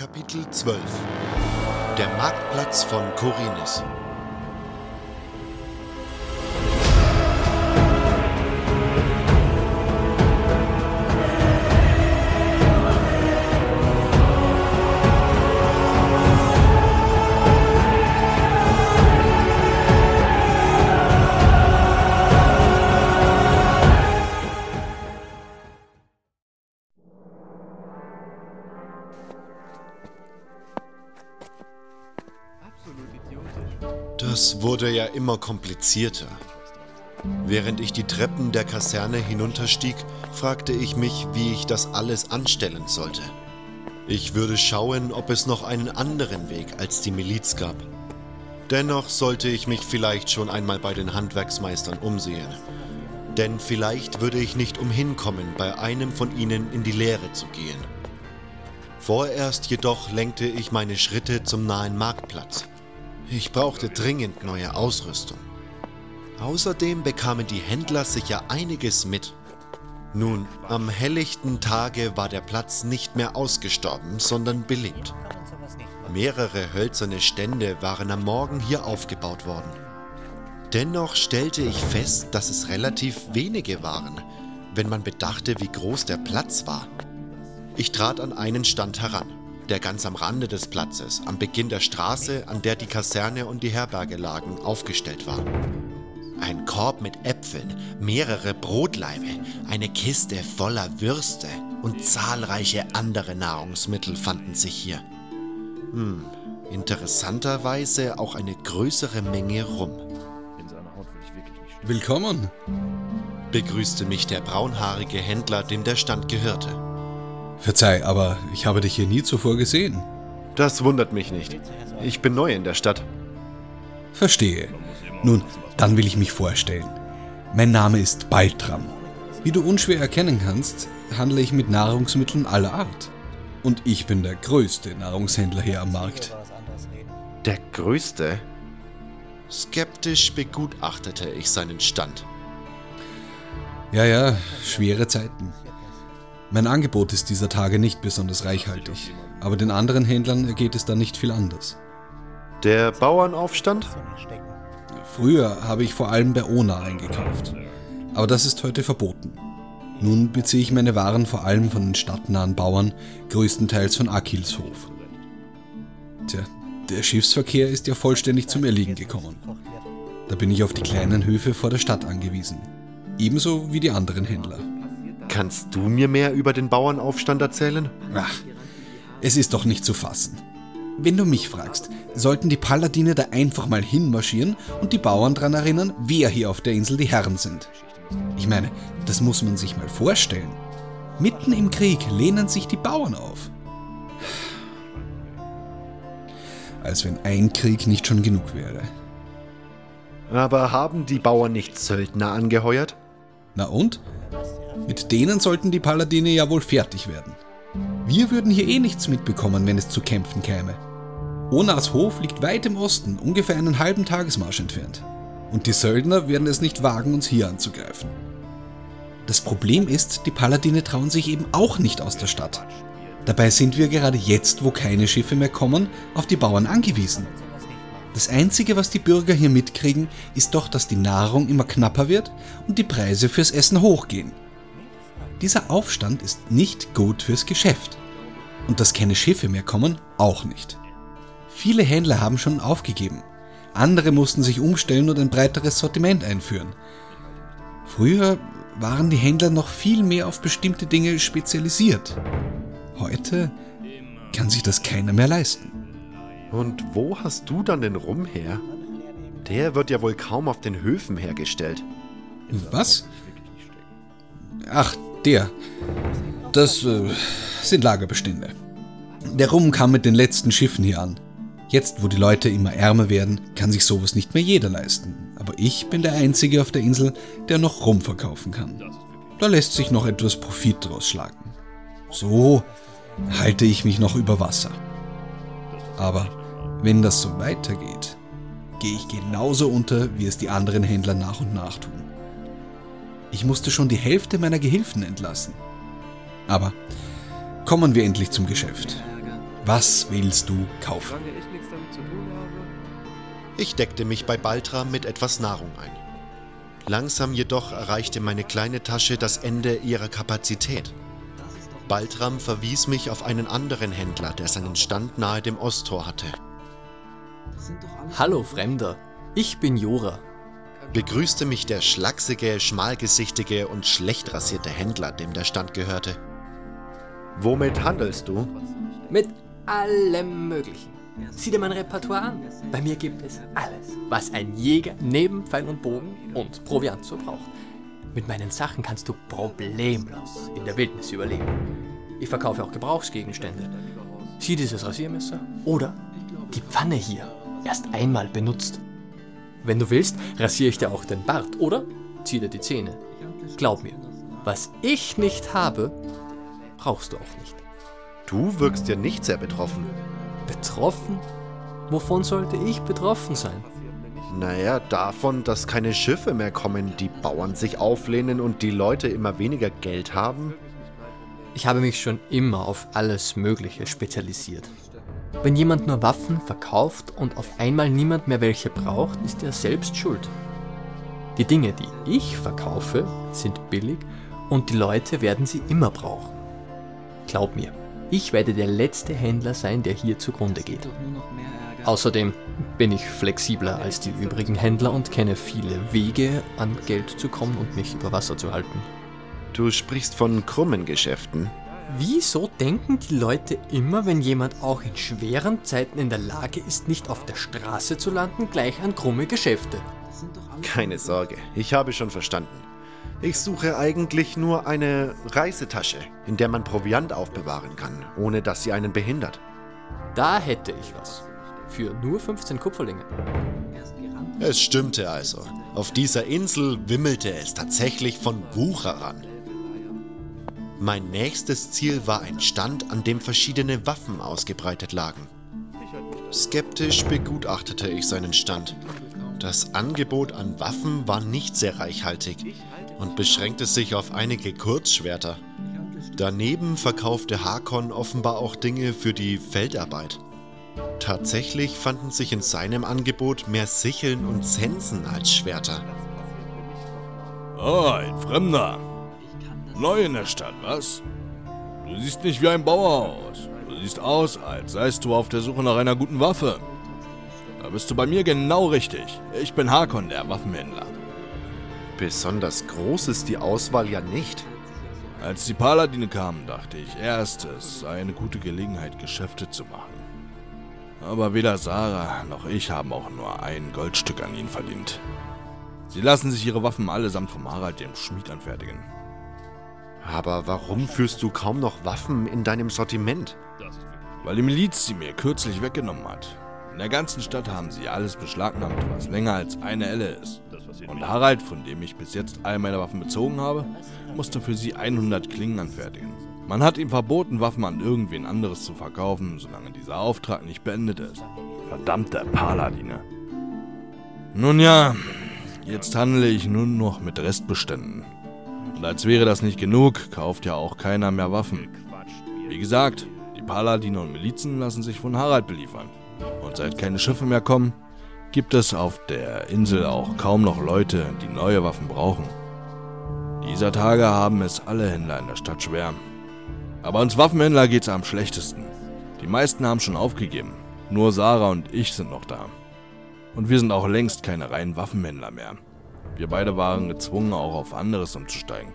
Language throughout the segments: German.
Kapitel 12 Der Marktplatz von Korinis Das wurde ja immer komplizierter. Während ich die Treppen der Kaserne hinunterstieg, fragte ich mich, wie ich das alles anstellen sollte. Ich würde schauen, ob es noch einen anderen Weg als die Miliz gab. Dennoch sollte ich mich vielleicht schon einmal bei den Handwerksmeistern umsehen. Denn vielleicht würde ich nicht umhinkommen, bei einem von ihnen in die Lehre zu gehen. Vorerst jedoch lenkte ich meine Schritte zum nahen Marktplatz. Ich brauchte dringend neue Ausrüstung. Außerdem bekamen die Händler sicher einiges mit. Nun, am helllichten Tage war der Platz nicht mehr ausgestorben, sondern belebt. Mehrere hölzerne Stände waren am Morgen hier aufgebaut worden. Dennoch stellte ich fest, dass es relativ wenige waren, wenn man bedachte, wie groß der Platz war. Ich trat an einen Stand heran der ganz am Rande des Platzes, am Beginn der Straße, an der die Kaserne und die Herberge lagen, aufgestellt war. Ein Korb mit Äpfeln, mehrere Brotlaibe, eine Kiste voller Würste und zahlreiche andere Nahrungsmittel fanden sich hier. Hm, interessanterweise auch eine größere Menge Rum. Willkommen, begrüßte mich der braunhaarige Händler, dem der Stand gehörte. Verzeih, aber ich habe dich hier nie zuvor gesehen. Das wundert mich nicht. Ich bin neu in der Stadt. Verstehe. Nun, dann will ich mich vorstellen. Mein Name ist Baltram. Wie du unschwer erkennen kannst, handle ich mit Nahrungsmitteln aller Art. Und ich bin der größte Nahrungshändler hier am Markt. Der größte? Skeptisch begutachtete ich seinen Stand. Ja, ja, schwere Zeiten. Mein Angebot ist dieser Tage nicht besonders reichhaltig, aber den anderen Händlern ergeht es da nicht viel anders. Der Bauernaufstand? Früher habe ich vor allem bei Ona eingekauft, aber das ist heute verboten. Nun beziehe ich meine Waren vor allem von den stadtnahen Bauern, größtenteils von Akilshof. Tja, der Schiffsverkehr ist ja vollständig zum Erliegen gekommen. Da bin ich auf die kleinen Höfe vor der Stadt angewiesen. Ebenso wie die anderen Händler. Kannst du mir mehr über den Bauernaufstand erzählen? Ach, es ist doch nicht zu fassen. Wenn du mich fragst, sollten die Paladine da einfach mal hinmarschieren und die Bauern daran erinnern, wer hier auf der Insel die Herren sind. Ich meine, das muss man sich mal vorstellen. Mitten im Krieg lehnen sich die Bauern auf. Als wenn ein Krieg nicht schon genug wäre. Aber haben die Bauern nicht Söldner angeheuert? Na und? Mit denen sollten die Paladine ja wohl fertig werden. Wir würden hier eh nichts mitbekommen, wenn es zu Kämpfen käme. Onas Hof liegt weit im Osten, ungefähr einen halben Tagesmarsch entfernt. Und die Söldner werden es nicht wagen, uns hier anzugreifen. Das Problem ist, die Paladine trauen sich eben auch nicht aus der Stadt. Dabei sind wir gerade jetzt, wo keine Schiffe mehr kommen, auf die Bauern angewiesen. Das Einzige, was die Bürger hier mitkriegen, ist doch, dass die Nahrung immer knapper wird und die Preise fürs Essen hochgehen. Dieser Aufstand ist nicht gut fürs Geschäft. Und dass keine Schiffe mehr kommen, auch nicht. Viele Händler haben schon aufgegeben. Andere mussten sich umstellen und ein breiteres Sortiment einführen. Früher waren die Händler noch viel mehr auf bestimmte Dinge spezialisiert. Heute kann sich das keiner mehr leisten. Und wo hast du dann den Rum her? Der wird ja wohl kaum auf den Höfen hergestellt. Was? Ach, der. Das äh, sind Lagerbestände. Der Rum kam mit den letzten Schiffen hier an. Jetzt, wo die Leute immer ärmer werden, kann sich sowas nicht mehr jeder leisten. Aber ich bin der Einzige auf der Insel, der noch Rum verkaufen kann. Da lässt sich noch etwas Profit draus schlagen. So halte ich mich noch über Wasser. Aber wenn das so weitergeht, gehe ich genauso unter, wie es die anderen Händler nach und nach tun. Ich musste schon die Hälfte meiner Gehilfen entlassen. Aber kommen wir endlich zum Geschäft. Was willst du kaufen? Ich deckte mich bei Baltram mit etwas Nahrung ein. Langsam jedoch erreichte meine kleine Tasche das Ende ihrer Kapazität. Baltram verwies mich auf einen anderen Händler, der seinen Stand nahe dem Osttor hatte. Hallo Fremder, ich bin Jora. Begrüßte mich der schlachsige, schmalgesichtige und schlecht rasierte Händler, dem der Stand gehörte. Womit handelst du? Mit allem Möglichen. Sieh dir mein Repertoire an. Bei mir gibt es alles, was ein Jäger neben Pfeil und Bogen und Proviant so braucht. Mit meinen Sachen kannst du problemlos in der Wildnis überleben. Ich verkaufe auch Gebrauchsgegenstände. Sieh dieses Rasiermesser oder die Pfanne hier, erst einmal benutzt. Wenn du willst, rasiere ich dir auch den Bart oder zieh dir die Zähne. Glaub mir, was ich nicht habe, brauchst du auch nicht. Du wirkst ja nicht sehr betroffen. Betroffen? Wovon sollte ich betroffen sein? Naja, davon, dass keine Schiffe mehr kommen, die Bauern sich auflehnen und die Leute immer weniger Geld haben. Ich habe mich schon immer auf alles Mögliche spezialisiert. Wenn jemand nur Waffen verkauft und auf einmal niemand mehr welche braucht, ist er selbst schuld. Die Dinge, die ich verkaufe, sind billig und die Leute werden sie immer brauchen. Glaub mir, ich werde der letzte Händler sein, der hier zugrunde geht. Außerdem bin ich flexibler als die übrigen Händler und kenne viele Wege, an Geld zu kommen und mich über Wasser zu halten. Du sprichst von krummen Geschäften. Wieso denken die Leute immer, wenn jemand auch in schweren Zeiten in der Lage ist, nicht auf der Straße zu landen, gleich an krumme Geschäfte? Keine Sorge, ich habe schon verstanden. Ich suche eigentlich nur eine Reisetasche, in der man Proviant aufbewahren kann, ohne dass sie einen behindert. Da hätte ich was. Für nur 15 Kupferlinge. Es stimmte also. Auf dieser Insel wimmelte es tatsächlich von Wucherern. Mein nächstes Ziel war ein Stand, an dem verschiedene Waffen ausgebreitet lagen. Skeptisch begutachtete ich seinen Stand. Das Angebot an Waffen war nicht sehr reichhaltig und beschränkte sich auf einige Kurzschwerter. Daneben verkaufte Hakon offenbar auch Dinge für die Feldarbeit. Tatsächlich fanden sich in seinem Angebot mehr Sicheln und Sensen als Schwerter. Ah, ein Fremder. Neu in der Stadt, was? Du siehst nicht wie ein Bauer aus. Du siehst aus, als seist du auf der Suche nach einer guten Waffe. Da bist du bei mir genau richtig. Ich bin Hakon, der Waffenhändler. Besonders groß ist die Auswahl ja nicht. Als die Paladine kamen, dachte ich erst, es sei eine gute Gelegenheit, Geschäfte zu machen. Aber weder Sarah noch ich haben auch nur ein Goldstück an ihnen verdient. Sie lassen sich ihre Waffen allesamt vom Harald dem Schmied anfertigen. Aber warum führst du kaum noch Waffen in deinem Sortiment? Weil die Miliz sie mir kürzlich weggenommen hat. In der ganzen Stadt haben sie alles beschlagnahmt, was länger als eine Elle ist. Und Harald, von dem ich bis jetzt all meine Waffen bezogen habe, musste für sie 100 Klingen anfertigen. Man hat ihm verboten, Waffen an irgendwen anderes zu verkaufen, solange dieser Auftrag nicht beendet ist. Verdammte Paladine. Nun ja, jetzt handle ich nun noch mit Restbeständen. Und als wäre das nicht genug, kauft ja auch keiner mehr Waffen. Wie gesagt, die Paladine und Milizen lassen sich von Harald beliefern. Und seit keine Schiffe mehr kommen, gibt es auf der Insel auch kaum noch Leute, die neue Waffen brauchen. Dieser Tage haben es alle Händler in der Stadt schwer. Aber uns Waffenhändler geht's am schlechtesten. Die meisten haben schon aufgegeben. Nur Sarah und ich sind noch da. Und wir sind auch längst keine reinen Waffenhändler mehr. Wir beide waren gezwungen, auch auf anderes umzusteigen.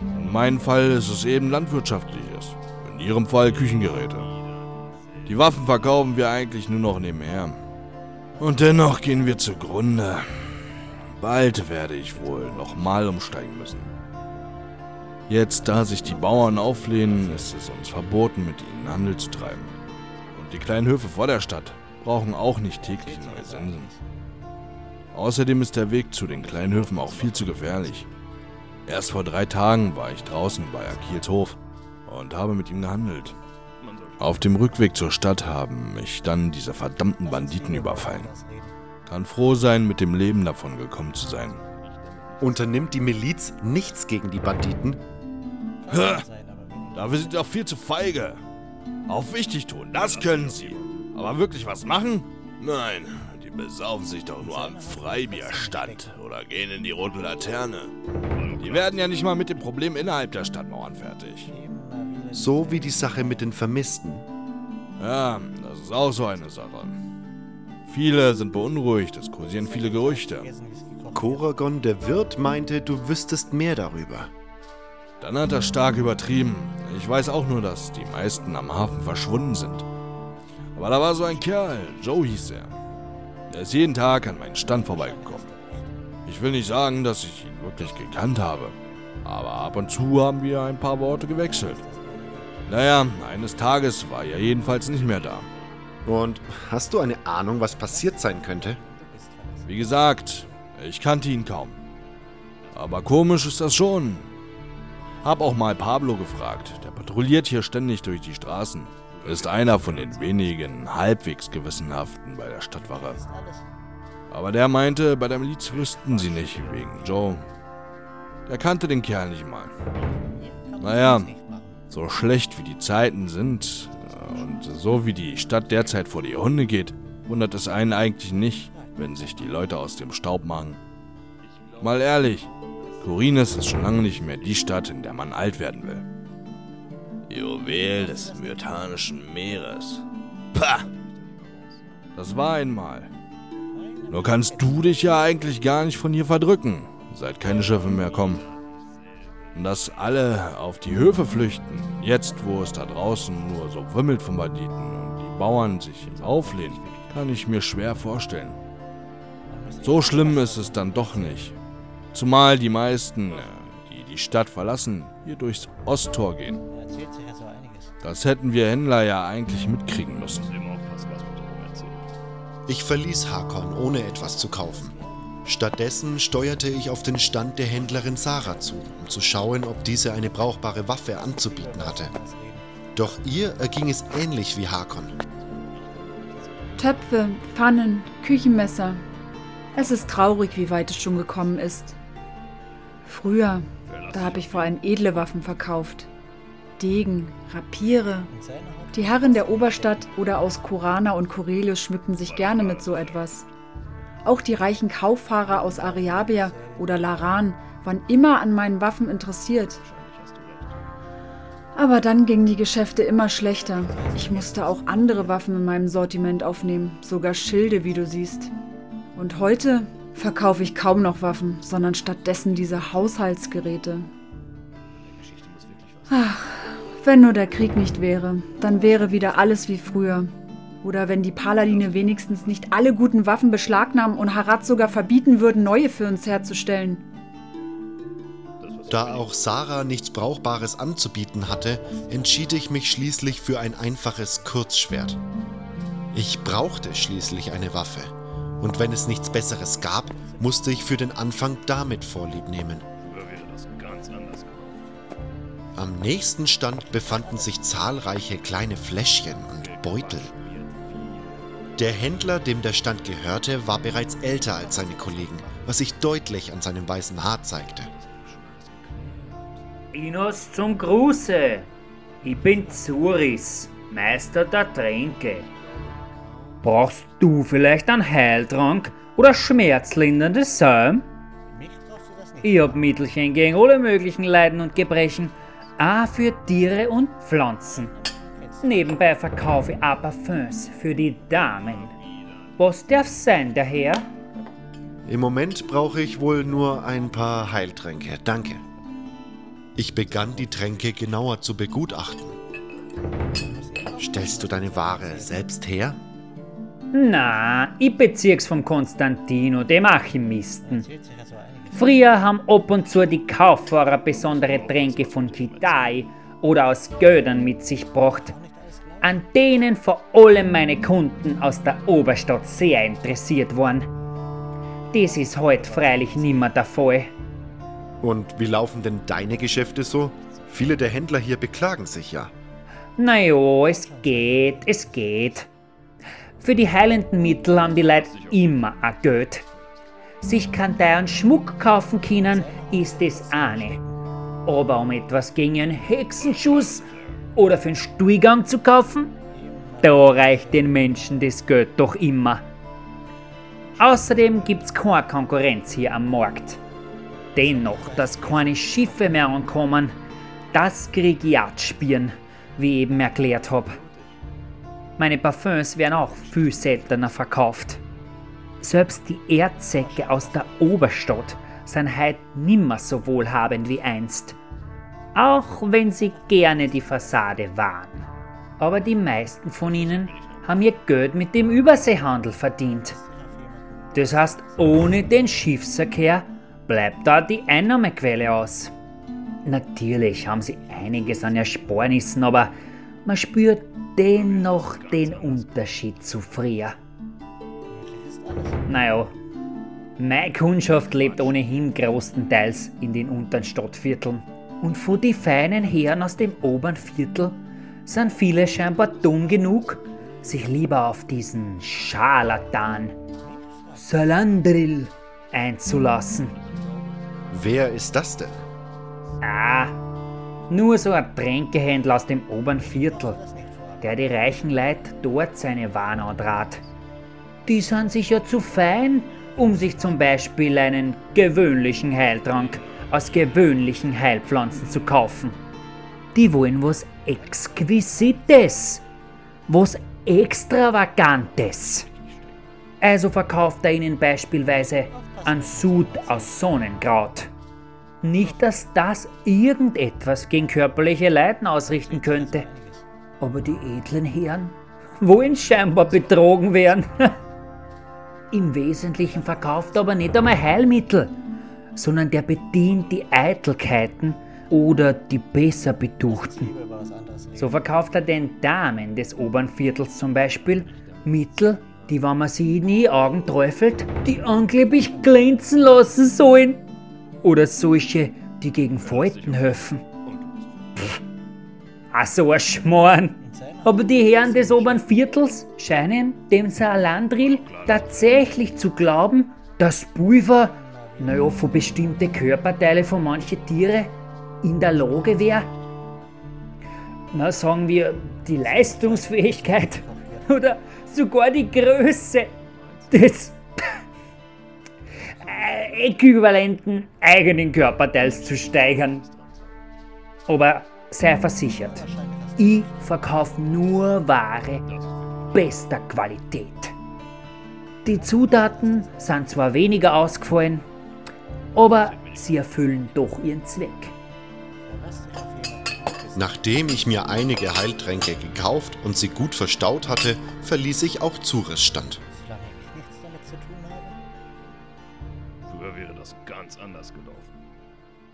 In meinem Fall ist es eben landwirtschaftliches, in ihrem Fall Küchengeräte. Die Waffen verkaufen wir eigentlich nur noch nebenher. Und dennoch gehen wir zugrunde. Bald werde ich wohl nochmal umsteigen müssen. Jetzt, da sich die Bauern auflehnen, ist es uns verboten, mit ihnen Handel zu treiben. Und die kleinen Höfe vor der Stadt brauchen auch nicht täglich neue Sensen. Außerdem ist der Weg zu den kleinen Höfen auch viel zu gefährlich. Erst vor drei Tagen war ich draußen bei Akils Hof und habe mit ihm gehandelt. Auf dem Rückweg zur Stadt haben mich dann diese verdammten Banditen überfallen. Kann froh sein, mit dem Leben davon gekommen zu sein. Unternimmt die Miliz nichts gegen die Banditen? Dafür sind sie auch viel zu feige. Auf wichtig tun, das können sie. Aber wirklich was machen? Nein, besaufen sich doch nur am Freibierstand oder gehen in die rote Laterne. Die werden ja nicht mal mit dem Problem innerhalb der Stadtmauern fertig. So wie die Sache mit den Vermissten. Ja, das ist auch so eine Sache. Viele sind beunruhigt, es kursieren viele Gerüchte. Koragon, der Wirt, meinte, du wüsstest mehr darüber. Dann hat er stark übertrieben. Ich weiß auch nur, dass die meisten am Hafen verschwunden sind. Aber da war so ein Kerl, Joe hieß er. Der ist jeden Tag an meinen Stand vorbeigekommen. Ich will nicht sagen, dass ich ihn wirklich gekannt habe, aber ab und zu haben wir ein paar Worte gewechselt. Naja, eines Tages war er jedenfalls nicht mehr da. Und hast du eine Ahnung, was passiert sein könnte? Wie gesagt, ich kannte ihn kaum. Aber komisch ist das schon. Hab auch mal Pablo gefragt. Der patrouilliert hier ständig durch die Straßen. Ist einer von den wenigen halbwegs gewissenhaften bei der Stadtwache. Aber der meinte, bei der Miliz wüssten sie nicht wegen Joe. Der kannte den Kerl nicht mal. Naja, so schlecht wie die Zeiten sind äh, und so wie die Stadt derzeit vor die Hunde geht, wundert es einen eigentlich nicht, wenn sich die Leute aus dem Staub machen. Mal ehrlich, Corines ist schon lange nicht mehr die Stadt, in der man alt werden will. Juwel des Myrtanischen Meeres. Pah! Das war einmal. Nur kannst du dich ja eigentlich gar nicht von hier verdrücken, seit keine Schiffe mehr kommen. Und dass alle auf die Höfe flüchten, jetzt wo es da draußen nur so wimmelt von Banditen und die Bauern sich auflehnen, kann ich mir schwer vorstellen. So schlimm ist es dann doch nicht. Zumal die meisten, die die Stadt verlassen, hier durchs Osttor gehen. Das hätten wir Händler ja eigentlich mitkriegen müssen. Ich verließ Hakon, ohne etwas zu kaufen. Stattdessen steuerte ich auf den Stand der Händlerin Sarah zu, um zu schauen, ob diese eine brauchbare Waffe anzubieten hatte. Doch ihr erging es ähnlich wie Hakon. Töpfe, Pfannen, Küchenmesser. Es ist traurig, wie weit es schon gekommen ist. Früher, da habe ich vor allem edle Waffen verkauft. Degen, Rapiere. Die Herren der Oberstadt oder aus Korana und Corelius schmückten sich gerne mit so etwas. Auch die reichen Kauffahrer aus Ariabia oder Laran waren immer an meinen Waffen interessiert. Aber dann gingen die Geschäfte immer schlechter. Ich musste auch andere Waffen in meinem Sortiment aufnehmen, sogar Schilde, wie du siehst. Und heute verkaufe ich kaum noch Waffen, sondern stattdessen diese Haushaltsgeräte. Ach, wenn nur der Krieg nicht wäre, dann wäre wieder alles wie früher. Oder wenn die Paladine wenigstens nicht alle guten Waffen beschlagnahmen und Harad sogar verbieten würden, neue für uns herzustellen. Da auch Sarah nichts Brauchbares anzubieten hatte, entschied ich mich schließlich für ein einfaches Kurzschwert. Ich brauchte schließlich eine Waffe, und wenn es nichts Besseres gab, musste ich für den Anfang damit Vorlieb nehmen. Am nächsten Stand befanden sich zahlreiche kleine Fläschchen und Beutel. Der Händler, dem der Stand gehörte, war bereits älter als seine Kollegen, was sich deutlich an seinem weißen Haar zeigte. Inos zum Gruße. Ich bin Zuris, Meister der Tränke. Brauchst du vielleicht einen Heiltrank oder schmerzlindernde Salm? Ich hab Mittelchen gegen alle möglichen Leiden und Gebrechen, auch für Tiere und Pflanzen. Nebenbei verkaufe ich auch Parfums für die Damen. Was darf sein, der Herr? Im Moment brauche ich wohl nur ein paar Heiltränke, danke. Ich begann die Tränke genauer zu begutachten. Stellst du deine Ware selbst her? Na, ich bezieh's vom Konstantino, dem Alchemisten. Früher haben ab und zu die Kauffahrer besondere Tränke von Kitai oder aus Gödern mit sich gebracht, an denen vor allem meine Kunden aus der Oberstadt sehr interessiert waren. Das ist heute freilich nimmer der Fall. Und wie laufen denn deine Geschäfte so? Viele der Händler hier beklagen sich ja. Naja, es geht, es geht. Für die heilenden Mittel haben die Leute immer ein Geld. Sich kann teuren Schmuck kaufen können, ist das eine. Aber um etwas gegen einen Hexenschuss oder für einen Stuhlgang zu kaufen? Da reicht den Menschen das Geld doch immer. Außerdem gibt's keine Konkurrenz hier am Markt. Dennoch, dass keine Schiffe mehr ankommen, das krieg ich spüren, wie ich eben erklärt hab. Meine Parfums werden auch viel seltener verkauft. Selbst die Erdsäcke aus der Oberstadt sind heute nimmer so wohlhabend wie einst. Auch wenn sie gerne die Fassade waren. Aber die meisten von ihnen haben ihr Geld mit dem Überseehandel verdient. Das heißt, ohne den Schiffsverkehr bleibt da die Einnahmequelle aus. Natürlich haben sie einiges an Ersparnissen, aber man spürt dennoch den Unterschied zu früher. Naja, meine Kundschaft lebt ohnehin großenteils in den unteren Stadtvierteln. Und von die feinen Herren aus dem oberen Viertel sind viele scheinbar dumm genug, sich lieber auf diesen Scharlatan Salandrill einzulassen. Wer ist das denn? Ah, nur so ein Tränkehändler aus dem oberen Viertel, der die reichen Leute dort seine Waren antrat. Die sind sicher zu fein, um sich zum Beispiel einen gewöhnlichen Heiltrank aus gewöhnlichen Heilpflanzen zu kaufen. Die wollen was Exquisites, was Extravagantes. Also verkauft er ihnen beispielsweise einen Sud aus Sonnenkraut. Nicht, dass das irgendetwas gegen körperliche Leiden ausrichten könnte. Aber die edlen Herren wollen scheinbar betrogen werden. Im Wesentlichen verkauft er aber nicht einmal Heilmittel, sondern der bedient die Eitelkeiten oder die besser Betuchten. So verkauft er den Damen des oberen Viertels zum Beispiel Mittel, die, wenn man sie in die Augen träufelt, die angeblich glänzen lassen sollen. Oder solche, die gegen Falten helfen. Pff, ach so ein Schmarrn. Aber die Herren des oberen Viertels scheinen dem Salandril tatsächlich zu glauben, dass Pulver, naja, von bestimmte Körperteile von manchen Tiere in der Lage wäre, na sagen wir, die Leistungsfähigkeit oder sogar die Größe des äquivalenten eigenen Körperteils zu steigern. Aber sei versichert, ich verkaufe nur Ware bester Qualität. Die Zutaten sind zwar weniger ausgefallen, aber sie erfüllen doch ihren Zweck. Nachdem ich mir einige Heiltränke gekauft und sie gut verstaut hatte, verließ ich auch Zures Stand. Solange ich nichts damit zu tun habe. Früher wäre das ganz anders gelaufen.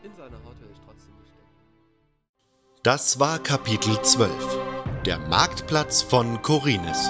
In seiner Haut will ich trotzdem nicht. Das war Kapitel 12. Der Marktplatz von Korinnes.